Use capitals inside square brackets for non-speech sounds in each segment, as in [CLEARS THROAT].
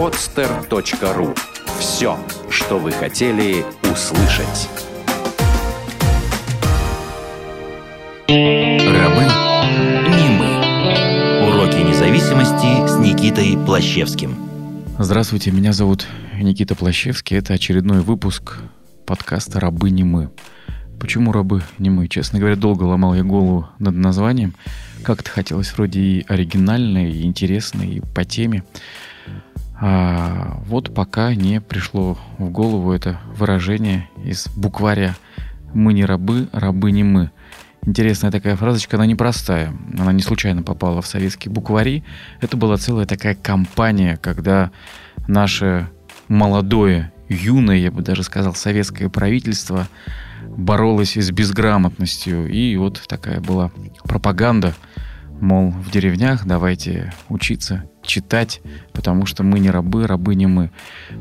podster.ru Все, что вы хотели услышать. Рабы не мы. Уроки независимости с Никитой Плащевским. Здравствуйте, меня зовут Никита Плащевский. Это очередной выпуск подкаста «Рабы не мы». Почему рабы не мы? Честно говоря, долго ломал я голову над названием. Как-то хотелось вроде и оригинально, и интересно, и по теме. А вот пока не пришло в голову это выражение из букваря «Мы не рабы, рабы не мы». Интересная такая фразочка, она непростая. Она не случайно попала в советские буквари. Это была целая такая кампания, когда наше молодое, юное, я бы даже сказал, советское правительство боролось с безграмотностью. И вот такая была пропаганда, мол, в деревнях давайте учиться читать, потому что мы не рабы, рабы не мы.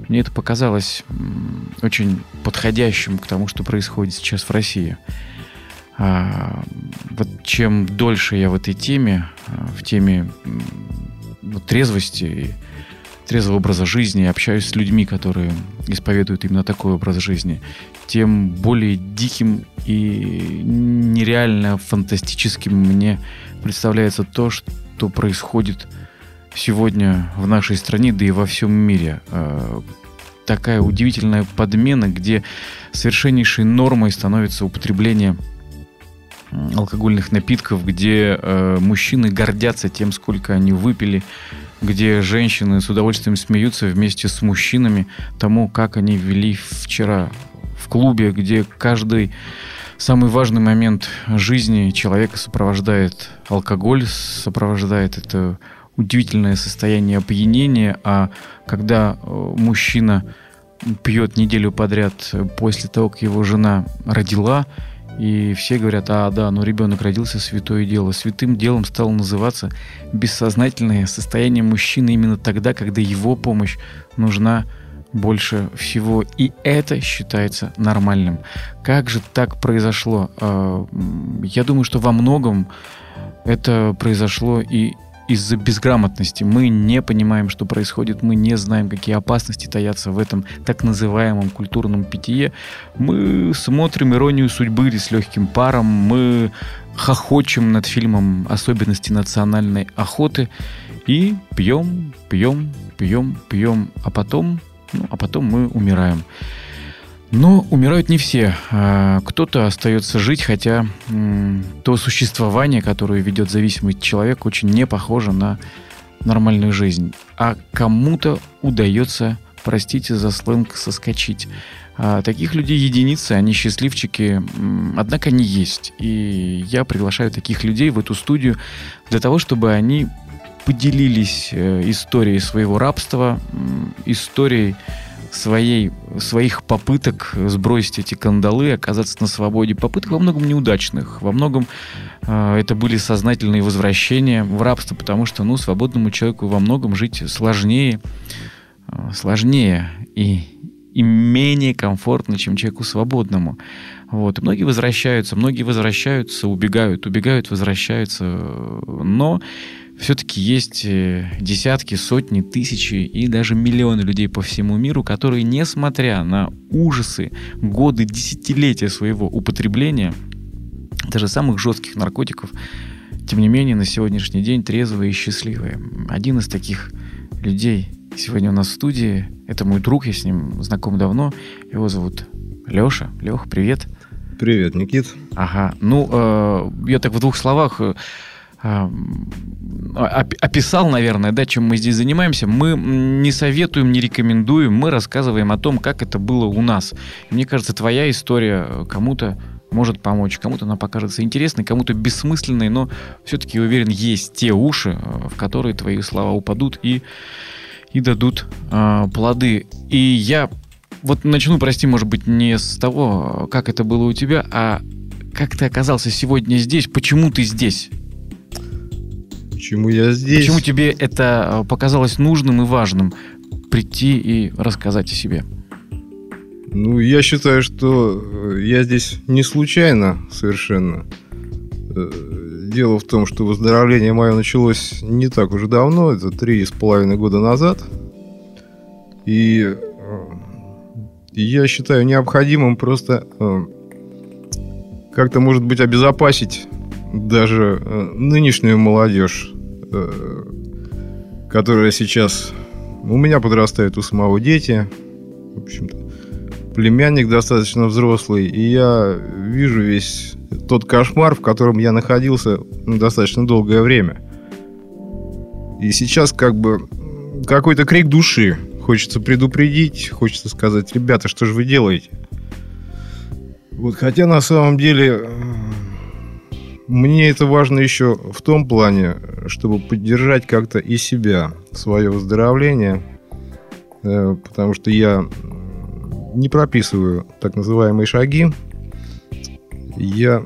Мне это показалось очень подходящим к тому, что происходит сейчас в России. А, вот чем дольше я в этой теме, а, в теме вот, трезвости, трезвого образа жизни, общаюсь с людьми, которые исповедуют именно такой образ жизни, тем более диким и нереально фантастическим мне представляется то, что происходит сегодня в нашей стране, да и во всем мире. А, такая удивительная подмена, где совершеннейшей нормой становится употребление алкогольных напитков, где э, мужчины гордятся тем, сколько они выпили, где женщины с удовольствием смеются вместе с мужчинами тому, как они вели вчера в клубе, где каждый самый важный момент жизни человека сопровождает алкоголь, сопровождает это удивительное состояние опьянения, а когда э, мужчина пьет неделю подряд после того, как его жена родила, и все говорят, а да, но ребенок родился, святое дело. Святым делом стало называться бессознательное состояние мужчины именно тогда, когда его помощь нужна больше всего. И это считается нормальным. Как же так произошло? А, я думаю, что во многом это произошло и из-за безграмотности. Мы не понимаем, что происходит, мы не знаем, какие опасности таятся в этом так называемом культурном питье. Мы смотрим «Иронию судьбы» с легким паром, мы хохочем над фильмом «Особенности национальной охоты» и пьем, пьем, пьем, пьем, а потом, ну, а потом мы умираем. Но умирают не все. А, кто-то остается жить, хотя то существование, которое ведет зависимый человек, очень не похоже на нормальную жизнь. А кому-то удается, простите за сленг, соскочить. А таких людей единицы, они счастливчики, однако они есть. И я приглашаю таких людей в эту студию для того, чтобы они поделились э, историей своего рабства, историей своей, своих попыток сбросить эти кандалы, оказаться на свободе. Попыток во многом неудачных. Во многом э, это были сознательные возвращения в рабство, потому что ну, свободному человеку во многом жить сложнее, э, сложнее и, и менее комфортно, чем человеку свободному. Вот. И многие возвращаются, многие возвращаются, убегают, убегают, возвращаются. Но все-таки есть э, десятки, сотни, тысячи и даже миллионы людей по всему миру, которые, несмотря на ужасы, годы, десятилетия своего употребления, даже самых жестких наркотиков, тем не менее, на сегодняшний день трезвые и счастливые. Один из таких людей сегодня у нас в студии. Это мой друг, я с ним знаком давно. Его зовут Леша. Лех, привет. Привет, Никит. Ага. Ну, э, я так в двух словах э, описал, наверное, да, чем мы здесь занимаемся. Мы не советуем, не рекомендуем, мы рассказываем о том, как это было у нас. мне кажется, твоя история кому-то может помочь, кому-то она покажется интересной, кому-то бессмысленной, но все-таки, уверен, есть те уши, э, в которые твои слова упадут и, и дадут э, плоды. И я вот начну, прости, может быть, не с того, как это было у тебя, а как ты оказался сегодня здесь, почему ты здесь? Почему я здесь? Почему тебе это э, показалось нужным и важным прийти и рассказать о себе? Ну, я считаю, что э, я здесь не случайно совершенно. Э, дело в том, что выздоровление мое началось не так уже давно, это три с половиной года назад. И я считаю необходимым просто как-то, может быть, обезопасить даже э, нынешнюю молодежь, э, которая сейчас... У меня подрастают у самого дети. В общем-то, племянник достаточно взрослый, и я вижу весь тот кошмар, в котором я находился ну, достаточно долгое время. И сейчас как бы какой-то крик души. Хочется предупредить, хочется сказать, ребята, что же вы делаете? Вот, хотя на самом деле мне это важно еще в том плане, чтобы поддержать как-то и себя, свое выздоровление, э, потому что я не прописываю так называемые шаги. Я,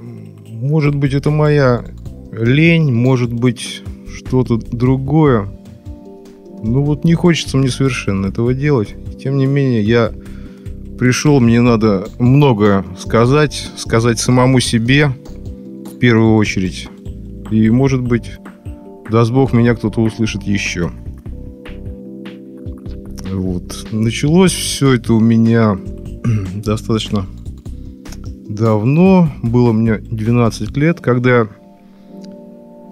может быть, это моя лень, может быть, что-то другое. Ну вот не хочется мне совершенно этого делать. Тем не менее, я пришел, мне надо многое сказать, сказать самому себе первую очередь. И, может быть, даст Бог, меня кто-то услышит еще. Вот. Началось все это у меня [CLEARS THROAT] достаточно давно. Было мне 12 лет, когда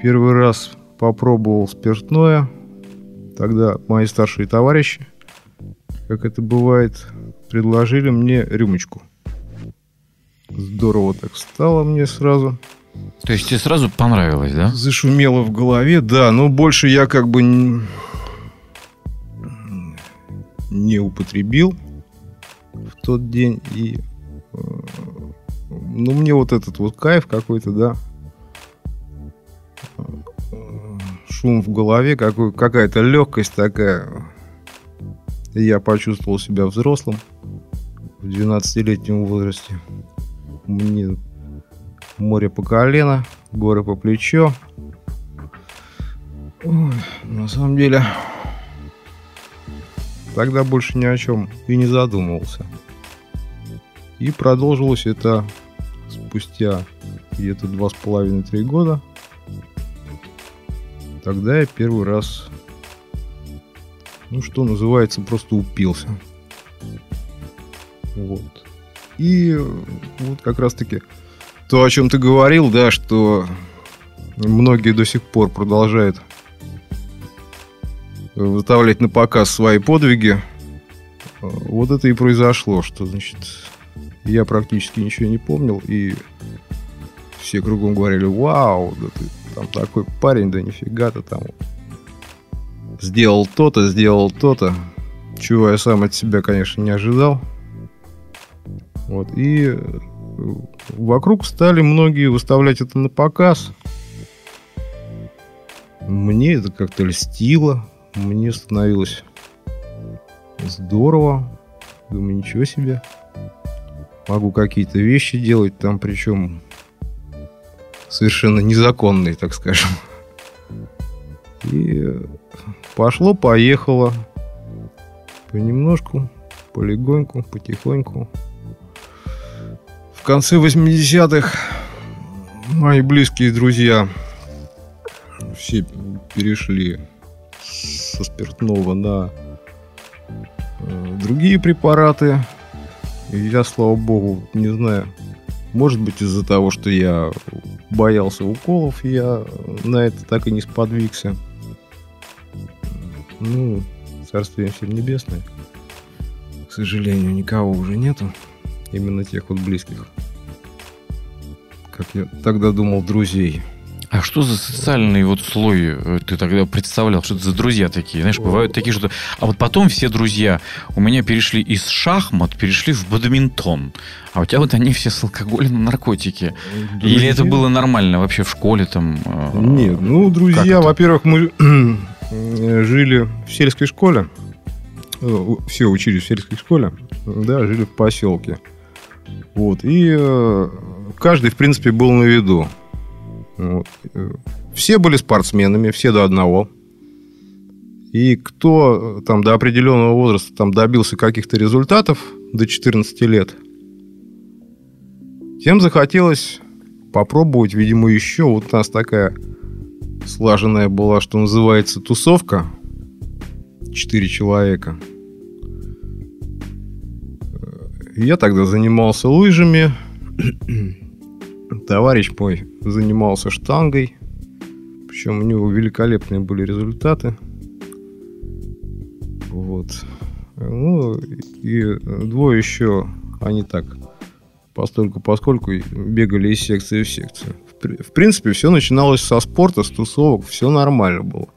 первый раз попробовал спиртное. Тогда мои старшие товарищи, как это бывает, предложили мне рюмочку. Здорово так стало мне сразу. То есть тебе сразу понравилось, да? Зашумело в голове, да, но больше я как бы не употребил в тот день. И э, ну, мне вот этот вот кайф какой-то, да, шум в голове, какой, какая-то легкость такая. И я почувствовал себя взрослым в 12-летнем возрасте. Мне море по колено, горы по плечо. Ой, на самом деле, Тогда больше ни о чем и не задумывался. И продолжилось это спустя где-то два с половиной-три года. Тогда я первый раз, ну что называется, просто упился. Вот. И вот как раз-таки то, о чем ты говорил, да, что многие до сих пор продолжают выставлять на показ свои подвиги. Вот это и произошло, что, значит, я практически ничего не помнил, и все кругом говорили, вау, да ты там такой парень, да нифига ты там сделал то-то, сделал то-то, чего я сам от себя, конечно, не ожидал. Вот, и вокруг стали многие выставлять это на показ. Мне это как-то льстило, мне становилось здорово. Думаю, ничего себе. Могу какие-то вещи делать там, причем совершенно незаконные, так скажем. И пошло-поехало. Понемножку, полегоньку, потихоньку. В конце 80-х мои близкие друзья все перешли со спиртного на э, другие препараты. И я, слава богу, не знаю, может быть из-за того, что я боялся уколов, я на это так и не сподвигся. Ну, царствие всем небесное. К сожалению, никого уже нету. Именно тех вот близких. Как я тогда думал, друзей. А что за социальный вот слой э, ты тогда представлял? Что это за друзья такие? Знаешь, бывают такие, что... А вот потом все друзья у меня перешли из шахмат, перешли в бадминтон. А у тебя вот они все с алкоголем на наркотики. Друзья? Или это было нормально вообще в школе там? Э, Нет, ну, друзья, во-первых, мы [CLEARS THROAT] жили в сельской школе. Э, все учились в сельской школе. Да, жили в поселке. Вот. И каждый, в принципе, был на виду. Вот. Все были спортсменами, все до одного. И кто там до определенного возраста там добился каких-то результатов до 14 лет, тем захотелось попробовать, видимо, еще. Вот у нас такая слаженная была, что называется, тусовка. Четыре человека. Я тогда занимался лыжами. [CLEARS THROAT] Товарищ мой занимался штангой. Причем у него великолепные были результаты. Вот. Ну, и двое еще, они так, постольку поскольку бегали из секции в секцию. В, принципе, все начиналось со спорта, с тусовок, все нормально было.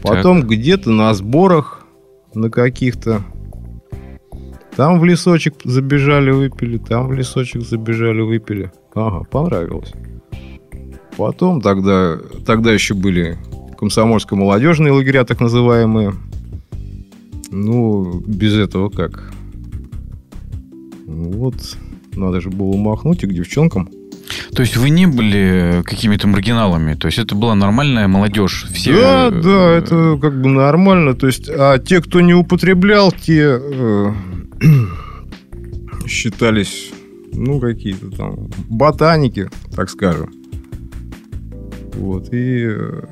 Потом так. где-то на сборах, на каких-то, там в лесочек забежали, выпили, там в лесочек забежали, выпили. Ага, понравилось. Потом тогда, тогда еще были комсомольско-молодежные лагеря, так называемые. Ну, без этого как? Вот, надо же было махнуть и к девчонкам. То есть вы не были какими-то маргиналами? То есть это была нормальная молодежь? Все... Да, да, это как бы нормально. То есть, а те, кто не употреблял, те э, [CLEARS THROAT] считались, ну, какие-то там ботаники, так скажем. Вот, и... Э,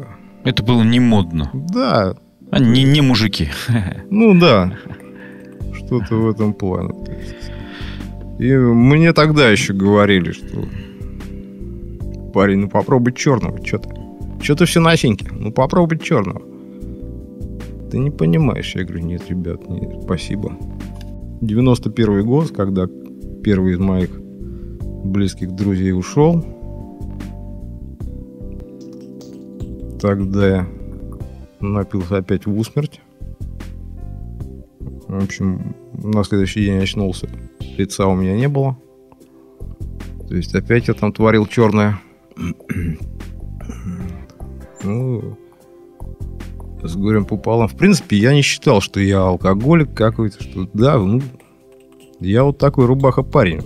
это было не модно. Да, они не мужики. [LAUGHS] Ну да, что-то в этом плане. И мне тогда еще говорили, что парень, ну попробуй черного, что ты? Что ты все на синьке? Ну попробуй черного. Ты не понимаешь. Я говорю, нет, ребят, нет, спасибо. 91 год, когда первый из моих близких друзей ушел, тогда я напился опять в усмерть. В общем, на следующий день очнулся. Лица у меня не было. То есть опять я там творил черное. ну, с горем пополам. В принципе, я не считал, что я алкоголик какой-то, что да, ну, я вот такой рубаха парень.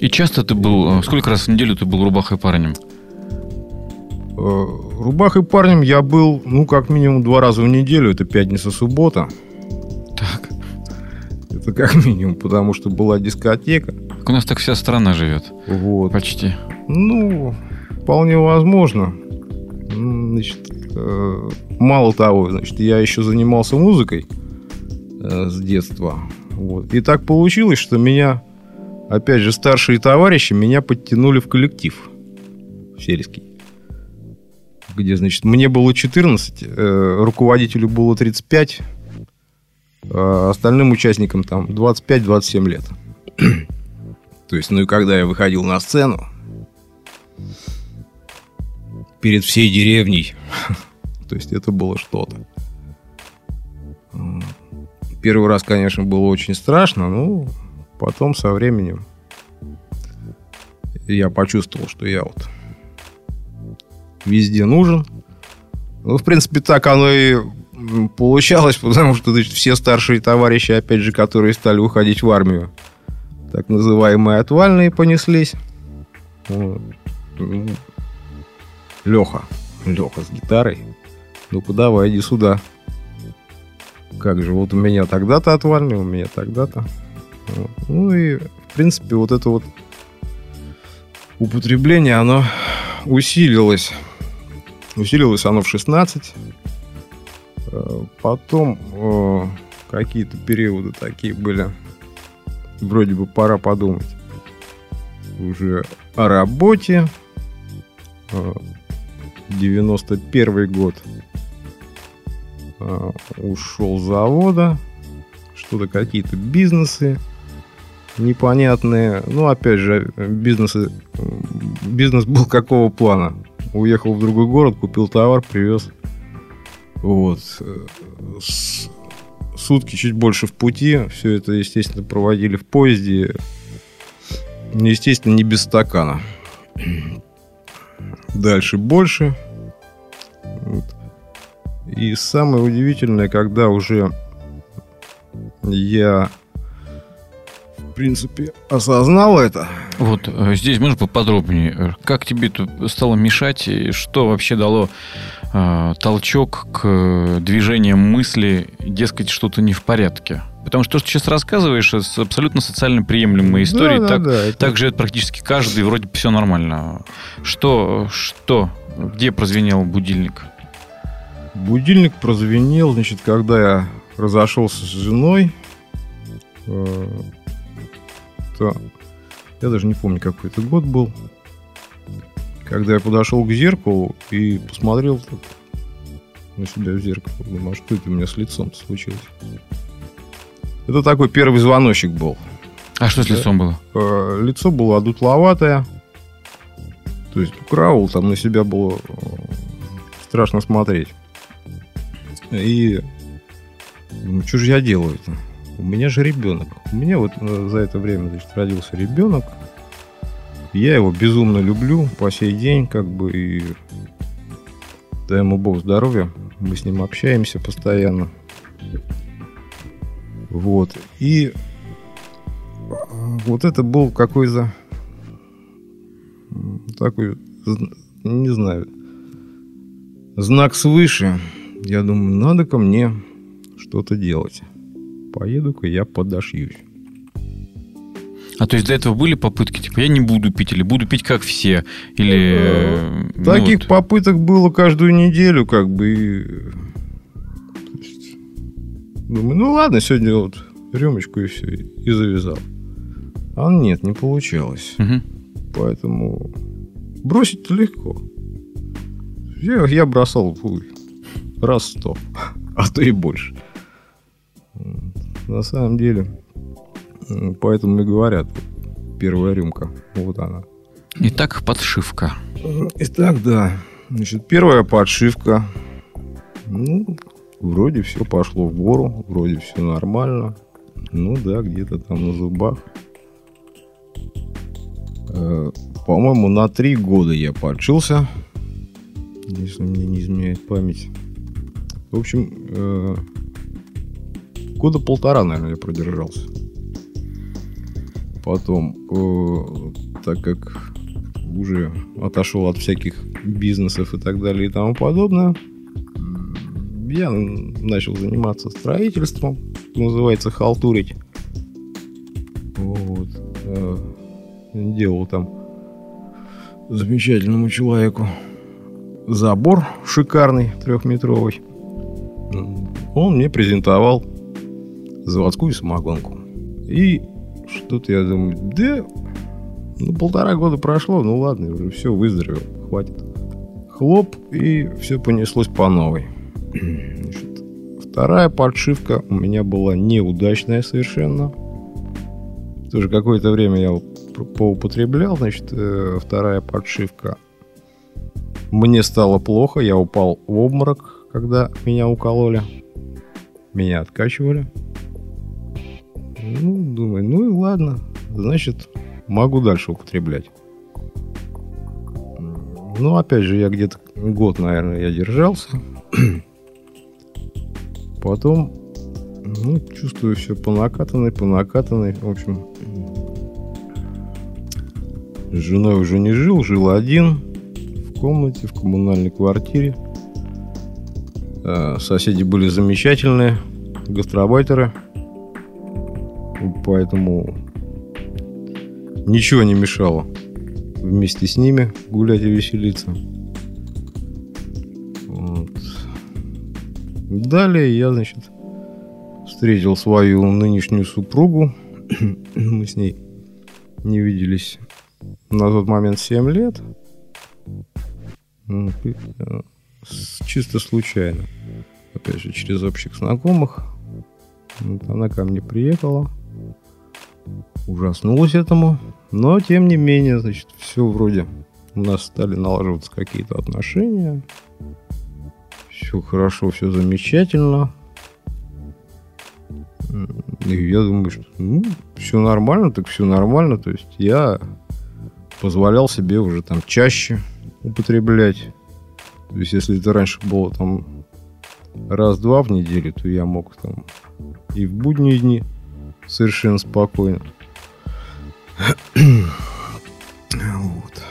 И часто ты был, э, сколько раз в неделю ты был рубахой парнем? Э, рубахой парнем я был, ну, как минимум два раза в неделю. Это пятница-суббота. Так. Это как минимум, потому что была дискотека. у нас так вся страна живет. Вот. Почти. Ну, вполне возможно. Значит, э, мало того, значит, я еще занимался музыкой э, с детства. Вот. И так получилось, что меня, опять же, старшие товарищи меня подтянули в коллектив сельский где, значит, мне было 14, э, руководителю было 35, а остальным участникам там 25-27 лет. [CLEARS THROAT] То есть, ну и когда я выходил на сцену, перед всей деревней, [LAUGHS] то есть это было что-то. Первый раз, конечно, было очень страшно, но потом со временем я почувствовал, что я вот везде нужен. Ну, в принципе, так оно и получалось, потому что значит, все старшие товарищи, опять же, которые стали уходить в армию, так называемые отвальные понеслись. Ну, Леха. Леха с гитарой. Ну-ка, давай, иди сюда. Как же, вот у меня тогда-то отвальный, у меня тогда-то. Ну и, в принципе, вот это вот употребление, оно усилилось Усилилось оно в 16. Э, потом э, какие-то периоды такие были. Вроде бы пора подумать уже о работе. 91 э, год ушел с завода. Что-то какие-то бизнесы непонятные. Ну, опять же, бизнесы, бизнес был какого плана? уехал в другой город, купил товар, привез. Вот. Сутки чуть больше в пути. Все это, естественно, проводили в поезде. Естественно, не без стакана. Дальше больше. И самое удивительное, когда уже я принципе, осознал это. Вот э, здесь можно поподробнее. Как тебе это стало мешать? И что вообще дало э, толчок к движениям мысли, дескать, что-то не в порядке? Потому что то, что сейчас рассказываешь, это абсолютно социально приемлемая история. Да, так, да, да, это... так живет практически каждый, вроде бы все нормально. Что, что, где прозвенел будильник? Будильник прозвенел, значит, когда я разошелся с женой. Э, что я даже не помню, какой это год был, когда я подошел к зеркалу и посмотрел так на себя в зеркало. Думаю, а что это у меня с лицом случилось? Это такой первый звоночек был. А что с Да. лицом было? Э, Лицо было одутловатое. То есть Краул там на себя было э, страшно смотреть. И думаю, что же я делаю-то? У меня же ребенок. У меня вот э, за это время значит, родился ребенок. Я его безумно люблю по сей день, как бы, и дай ему Бог здоровья. Мы с ним общаемся постоянно. Вот. И вот это был какой-то такой, не знаю, знак свыше. Я думаю, надо ко мне что-то делать. Поеду-ка я подошьюсь. А то есть до этого были попытки, типа, я не буду пить, или буду пить как все, или... э, ну Таких вот. попыток было каждую неделю, как бы. и, то есть, думаю, ну ладно, сегодня вот рюмочку и все, и завязал. А нет, не получалось. Мгм. Поэтому бросить легко. Я, я бросал фу, раз сто, а то и больше. На самом деле, поэтому и говорят, первая рюмка, вот она. Итак, подшивка. Итак, да. Значит, первая подшивка. Ну, вроде все пошло в гору, вроде все нормально. Ну да, где-то там на зубах. Э, По-моему, на три года я подшился. Если мне не изменяет память. В общем, э, года полтора, наверное, я продержался. Потом, э, так как уже отошел от всяких бизнесов и так далее и тому подобное, я начал заниматься строительством, называется, халтурить. Вот. Делал там замечательному человеку забор шикарный, трехметровый. Он мне презентовал заводскую самогонку. И что-то я думаю, да, ну, полтора года прошло, ну ладно, уже все, выздоровел, хватит. Хлоп, и все понеслось по новой. [CLEARS THROAT] Значит, вторая подшивка у меня была неудачная совершенно. Тоже какое-то время я по- поупотреблял, значит, э, вторая подшивка. Мне стало плохо, я упал в обморок, когда меня укололи. Меня откачивали. Ну, думаю, ну и ладно. Значит, могу дальше употреблять. Ну, опять же, я где-то год, наверное, я держался. [CLEARS THROAT] Потом, ну, чувствую все по накатанной, по накатанной. В общем, с женой уже не жил, жил один в комнате, в коммунальной квартире. Э, Соседи были замечательные, гастробайтеры. Поэтому ничего не мешало вместе с ними гулять и веселиться. Вот. Далее я, значит, встретил свою нынешнюю супругу. [CLEARS THROAT] Мы с ней не виделись на тот момент 7 лет. Чисто случайно. Опять же, через общих знакомых. Вот она ко мне приехала. Ужаснулась этому. Но, тем не менее, значит, все вроде у нас стали налаживаться какие-то отношения. Все хорошо, все замечательно. И я думаю, что ну, все нормально, так все нормально. То есть я позволял себе уже там чаще употреблять. То есть если это раньше было там раз-два в неделю, то я мог там и в будние дни совершенно спокойно. Вот.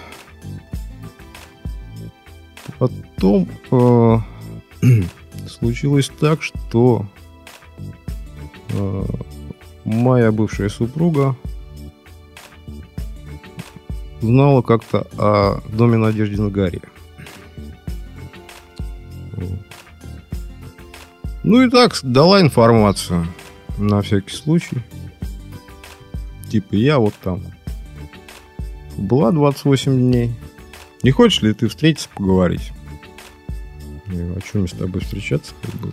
Потом э, [CLEARS THROAT] случилось так, что э, моя бывшая супруга знала как-то о доме Надежды на горе. Ну и так, дала информацию на всякий случай. Типа, я вот там была 28 дней. Не хочешь ли ты встретиться, поговорить? Я говорю, а что мне с тобой встречаться? Как бы,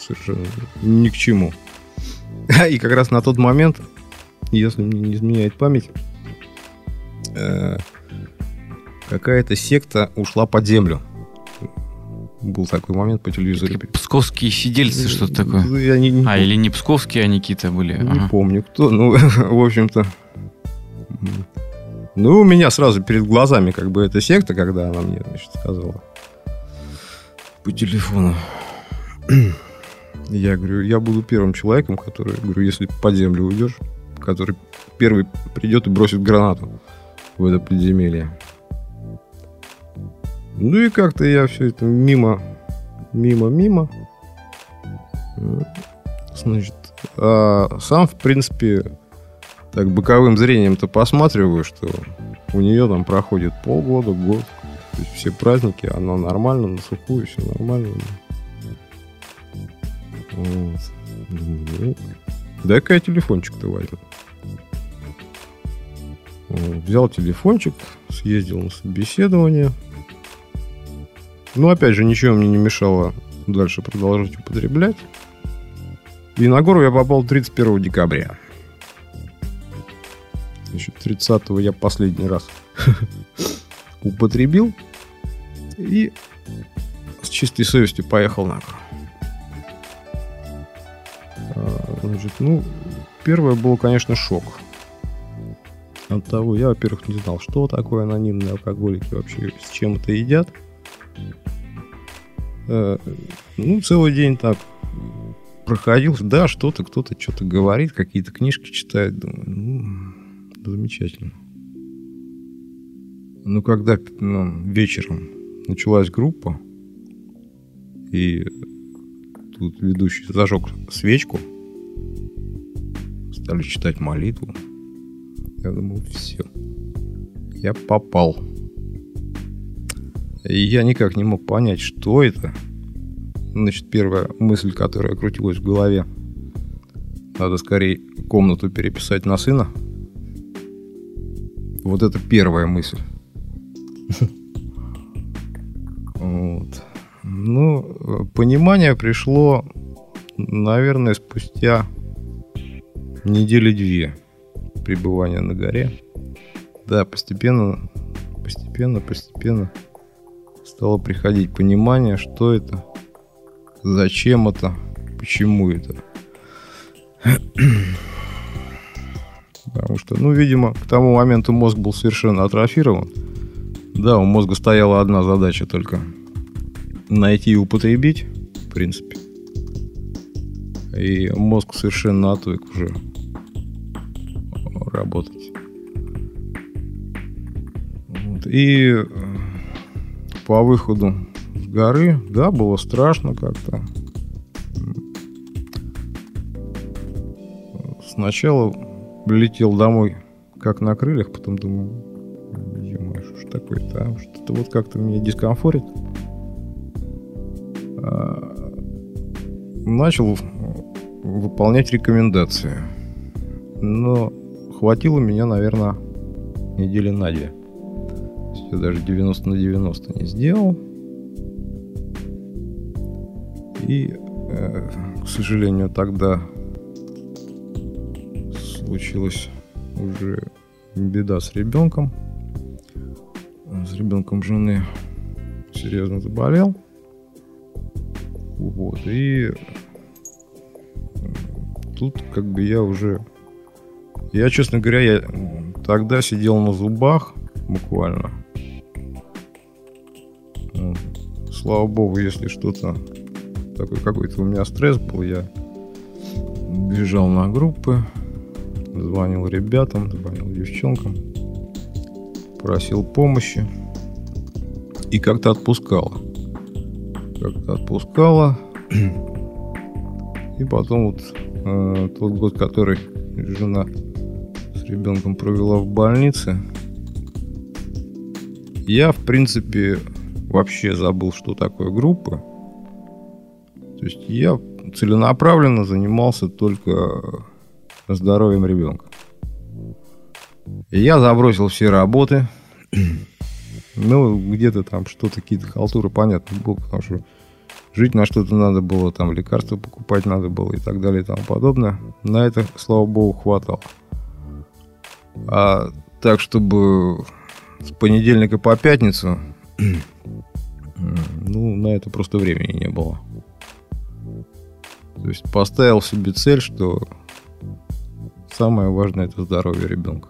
совершенно ни к чему. [LAUGHS] И как раз на тот момент, если мне не изменяет память, э, какая-то секта ушла под землю. Был такой момент по телевизору. Псковские сидельцы, что-то такое. Я не, не А, или не псковские, а Никита были. Не Ага. помню кто. Ну, [LAUGHS] в общем-то. Ну, у меня сразу перед глазами как бы эта секта, когда она мне, значит, сказала по телефону. Я говорю, я буду первым человеком, который, говорю, если под землю уйдешь, который первый придет и бросит гранату в это подземелье. Ну и как-то я все это мимо, мимо, мимо. Значит, а сам, в принципе, так боковым зрением-то посматриваю, что у нее там проходит полгода, год. То есть все праздники, она нормально, на сухую, все нормально. Вот. Ну, дай-ка я телефончик-то возьму. Взял телефончик, съездил на собеседование. Ну, опять же, ничего мне не мешало дальше продолжать употреблять. И на гору я попал 31 декабря. Значит, 30 я последний раз [LAUGHS] употребил. И с чистой совестью поехал на гору. А, Значит, ну, первое было, конечно, шок. От того, я, во-первых, не знал, что такое анонимные алкоголики вообще, с чем это едят. Э, Ну, целый день так проходил, да, что-то, кто-то что-то говорит, какие-то книжки читает. Думаю, ну, замечательно. Ну, когда ну, вечером началась группа, и тут ведущий зажег свечку, стали читать молитву, я думал, все, я попал. И я никак не мог понять, что это. Значит, первая мысль, которая крутилась в голове. Надо скорее комнату переписать на сына. Вот это первая мысль. Вот. Ну, понимание пришло, наверное, спустя недели две пребывания на горе. Да, постепенно, постепенно, постепенно стало приходить понимание, что это, зачем это, почему это. [CLEARS THROAT] Потому что, ну, видимо, к тому моменту мозг был совершенно атрофирован. Да, у мозга стояла одна задача только найти и употребить, в принципе. И мозг совершенно отвык уже работать. Вот. И по выходу с горы, да, было страшно как-то. Сначала летел домой как на крыльях, потом думаю, ё что ж такое-то, а? что-то вот как-то меня дискомфорит. А, Начал выполнять рекомендации. Но хватило меня, наверное, недели на две. Я даже 90 на 90 не сделал. И, э, к сожалению, тогда случилась уже беда с ребенком. С ребенком жены серьезно заболел. Вот. И тут как бы я уже... Я, честно говоря, я тогда сидел на зубах буквально. Ну, Слава богу, если что-то такой какой-то у меня стресс был, я бежал на группы, звонил ребятам, звонил девчонкам, просил помощи и как-то отпускало. Как-то отпускало. И потом вот э, тот год, который жена с ребенком провела в больнице, я, в принципе, вообще забыл, что такое группа. То есть я целенаправленно занимался только здоровьем ребенка. Я забросил все работы. Ну, где-то там что-то, какие-то халтуры, понятно, было, потому что жить на что-то надо было, там лекарства покупать надо было и так далее и тому подобное. На это, слава богу, хватало. А так, чтобы с понедельника по пятницу, [CLEARS THROAT] ну, на это просто времени не было. То есть поставил себе цель, что самое важное это здоровье ребенка.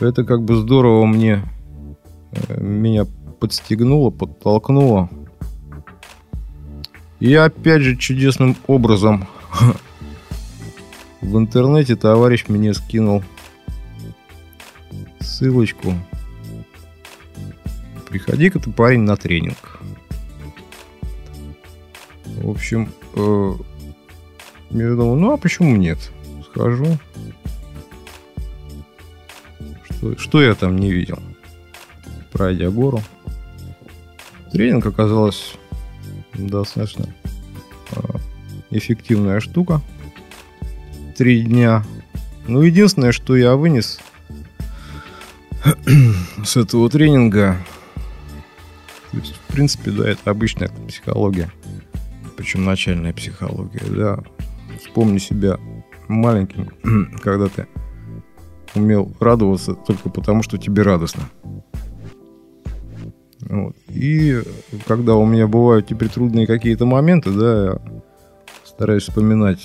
Это как бы здорово мне э, меня подстегнуло, подтолкнуло. И опять же чудесным образом [LAUGHS] в интернете товарищ мне скинул ссылочку. Приходи-ка ты, парень, на тренинг. В общем, э, я думал, ну а почему нет? Схожу. Что, что я там не видел? Пройдя гору. Тренинг оказалась достаточно э, эффективная штука. Три дня. Ну, единственное, что я вынес [CLEARS THROAT] с этого тренинга, то есть, в принципе, да, это обычная психология причем начальная психология, да. Вспомни себя маленьким, [CLEARS THROAT] когда ты умел радоваться только потому, что тебе радостно. Вот. И когда у меня бывают теперь трудные какие-то моменты, да, я стараюсь вспоминать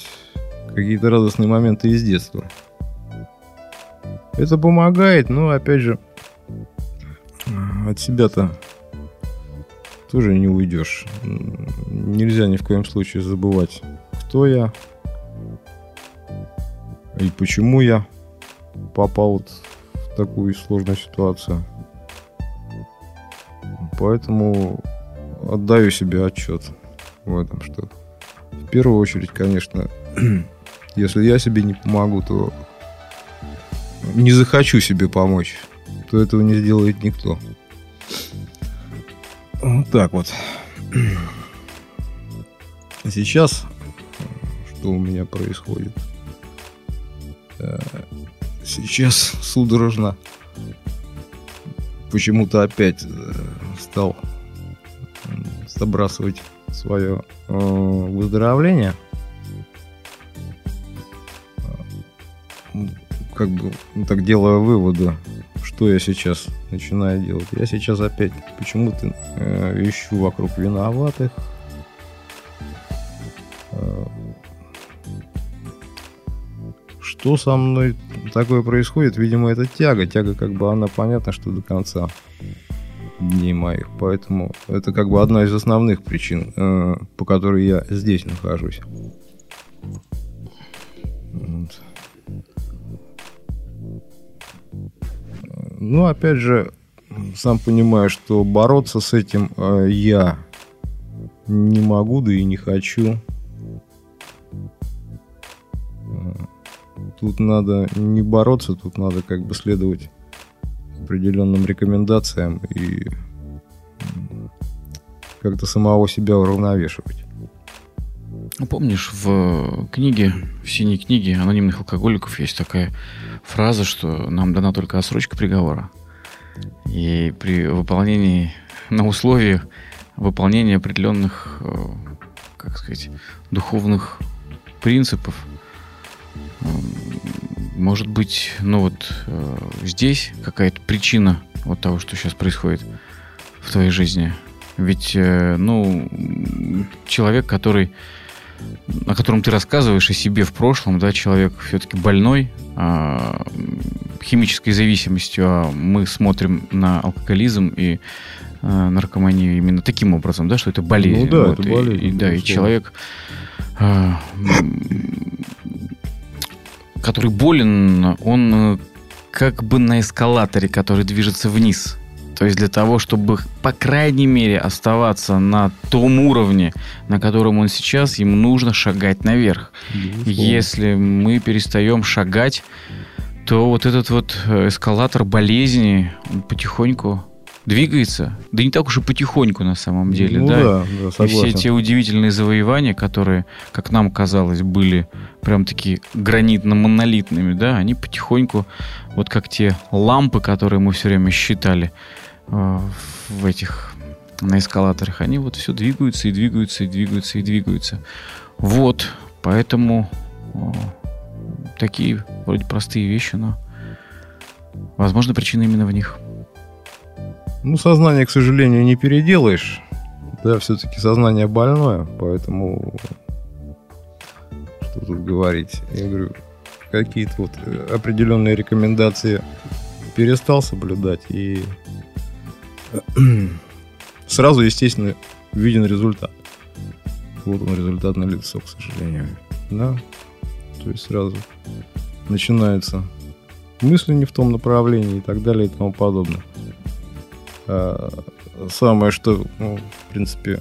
какие-то радостные моменты из детства. Это помогает, но опять же от себя-то тоже не уйдешь. Нельзя ни в коем случае забывать, кто я и почему я попал вот в такую сложную ситуацию. Поэтому отдаю себе отчет в этом, что в первую очередь, конечно, [CLEARS THROAT] если я себе не помогу, то не захочу себе помочь, то этого не сделает никто. Вот так вот. Сейчас что у меня происходит? Э, сейчас судорожно почему-то опять э, стал забрасывать свое э, выздоровление. Как бы так делая выводы что я сейчас начинаю делать? Я сейчас опять почему-то э, ищу вокруг виноватых. Э, что со мной такое происходит? Видимо, это тяга. Тяга, как бы, она понятна, что до конца дней моих. Поэтому это как бы одна из основных причин, э, по которой я здесь нахожусь. Вот. Ну, опять же, сам понимаю, что бороться с этим э, я не могу, да и не хочу. Э, тут надо не бороться, тут надо как бы следовать определенным рекомендациям и как-то самого себя уравновешивать. Помнишь, в книге, в синей книге анонимных алкоголиков есть такая фраза, что нам дана только отсрочка приговора. И при выполнении, на условии выполнения определенных, э, как сказать, духовных принципов, э, может быть, ну вот э, здесь какая-то причина вот того, что сейчас происходит в твоей жизни. Ведь, ну, человек, который о котором ты рассказываешь о себе в прошлом, да, человек все-таки больной а, химической зависимостью, а мы смотрим на алкоголизм и а, наркоманию именно таким образом, да, что это болезнь. Ну да, вот, это болезнь. И, и, да, и человек, а, который болен, он как бы на эскалаторе, который движется вниз. То есть для того, чтобы, по крайней мере, оставаться на том уровне, на котором он сейчас, ему нужно шагать наверх. Безусловно. Если мы перестаем шагать, то вот этот вот э, эскалатор болезни потихоньку двигается, да не так уж и потихоньку на самом деле, ну, да? да, да, И согласен. все те удивительные завоевания, которые, как нам казалось, были прям такие гранитно-монолитными, да, они потихоньку, вот как те лампы, которые мы все время считали в этих на эскалаторах, они вот все двигаются и двигаются и двигаются и двигаются. Вот, поэтому э, такие вроде простые вещи, но возможно причина именно в них. Ну, сознание, к сожалению, не переделаешь. Да, все-таки сознание больное, поэтому что тут говорить. Я говорю, какие-то вот э, определенные рекомендации перестал соблюдать и [CLEARS THROAT] сразу, естественно, виден результат. Вот он результат на лицо, к сожалению. Да, то есть сразу начинаются мысли не в том направлении и так далее и тому подобное. А, самое, что, ну, в принципе,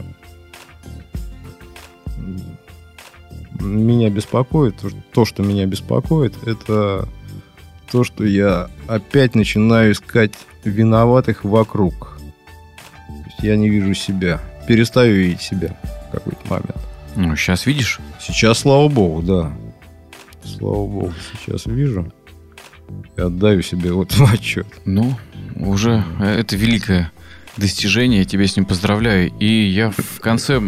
меня беспокоит, то, что меня беспокоит, это то, что я опять начинаю искать виноватых вокруг. Я не вижу себя. Перестаю видеть себя в какой-то момент. Ну, сейчас видишь? Сейчас, слава богу, да. Слава богу, сейчас вижу. И отдаю себе вот в отчет. Ну, уже это великое достижение, я тебя с ним поздравляю. И я в конце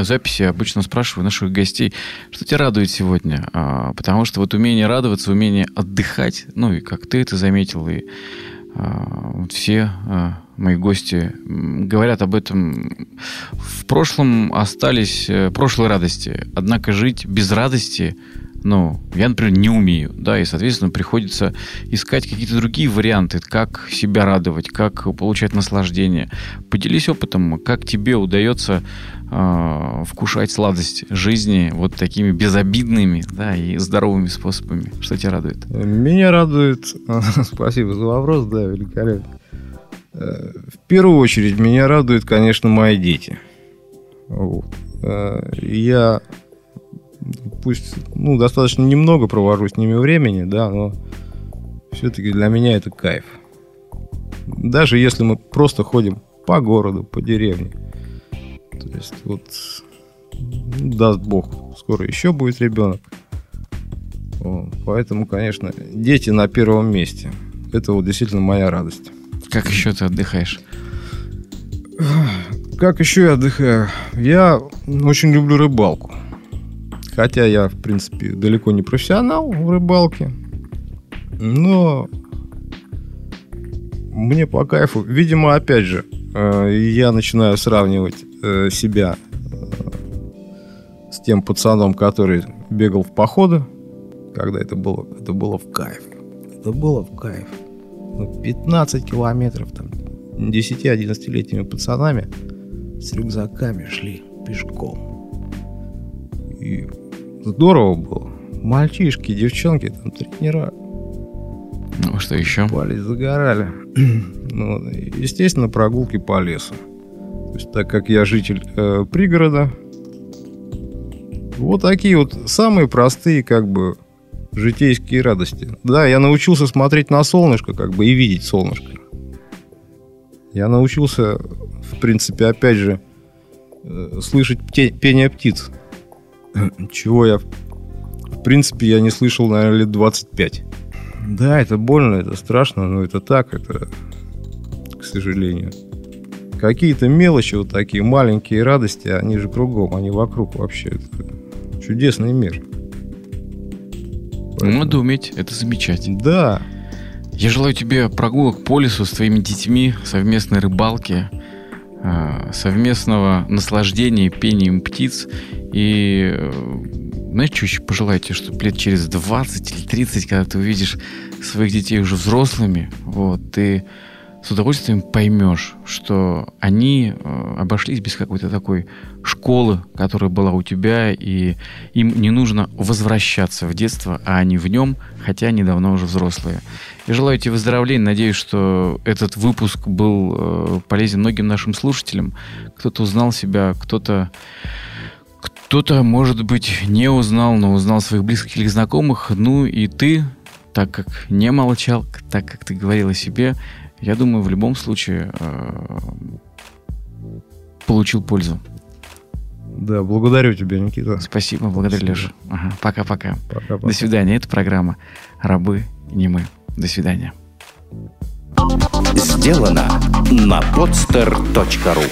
записи обычно спрашиваю наших гостей, что тебя радует сегодня? А, потому что вот умение радоваться, умение отдыхать, ну и как ты это заметил, и а, вот все а, мои гости говорят об этом. В прошлом остались э, прошлые радости, однако жить без радости ну, я, например, не умею, да, и, соответственно, приходится искать какие-то другие варианты, как себя радовать, как получать наслаждение. Поделись опытом, как тебе удается э, вкушать сладость жизни вот такими безобидными, да, и здоровыми способами. Что тебя радует? Меня радует... [LAUGHS] Спасибо за вопрос, да, великолепно. В первую очередь меня радуют, конечно, мои дети. Вот. Э, Я пусть ну, достаточно немного провожу с ними времени, да, но все-таки для меня это кайф. Даже если мы просто ходим по городу, по деревне. То есть вот ну, даст Бог, скоро еще будет ребенок. Вот. Поэтому, конечно, дети на первом месте. Это вот действительно моя радость. Как еще ты отдыхаешь? Как еще я отдыхаю? Я очень люблю рыбалку. Хотя я, в принципе, далеко не профессионал в рыбалке. Но мне по кайфу. Видимо, опять же, э, я начинаю сравнивать э, себя э, с тем пацаном, который бегал в походы, когда это было, это было в кайф. Это было в кайф. Ну, 15 километров там 10-11-летними пацанами с рюкзаками шли пешком. И здорово было. Мальчишки, девчонки, там тренера Ну, что еще? купались, загорали. [CLEARS THROAT] Ну, естественно, прогулки по лесу. То есть, так как я житель э, пригорода, вот такие вот самые простые, как бы, житейские радости. Да, я научился смотреть на солнышко, как бы, и видеть солнышко. Я научился, в принципе, опять же, э, слышать пение птиц. [CLEARS THROAT] Чего я, в принципе, я не слышал, наверное, лет 25. Да, это больно, это страшно, но это так, это, к сожалению. Какие-то мелочи вот такие, маленькие радости, они же кругом, они вокруг вообще. Это чудесный мир. Ну, Надо уметь это замечать. Да, Я желаю тебе прогулок по лесу с твоими детьми, совместной рыбалки, э, совместного наслаждения пением птиц. И э, знаешь, что еще пожелайте, чтобы лет через 20 или 30, когда ты увидишь своих детей уже взрослыми, вот, ты с удовольствием поймешь, что они э, обошлись без какой-то такой школы, которая была у тебя, и им не нужно возвращаться в детство, а они в нем, хотя они давно уже взрослые. Я желаю тебе выздоровления. Надеюсь, что этот выпуск был э, полезен многим нашим слушателям. Кто-то узнал себя, кто-то кто-то, может быть, не узнал, но узнал своих близких или знакомых. Ну и ты, так как не молчал, так как ты говорил о себе, я думаю, в любом случае э, получил пользу. Да, благодарю тебя, Никита. Спасибо, благодарю, Леша. Ага, пока-пока. Пока-пока. До свидания. Это программа «Рабы не мы». До свидания. Сделано на podster.ru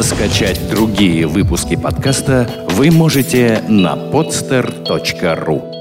Скачать другие выпуски подкаста вы можете на podster.ru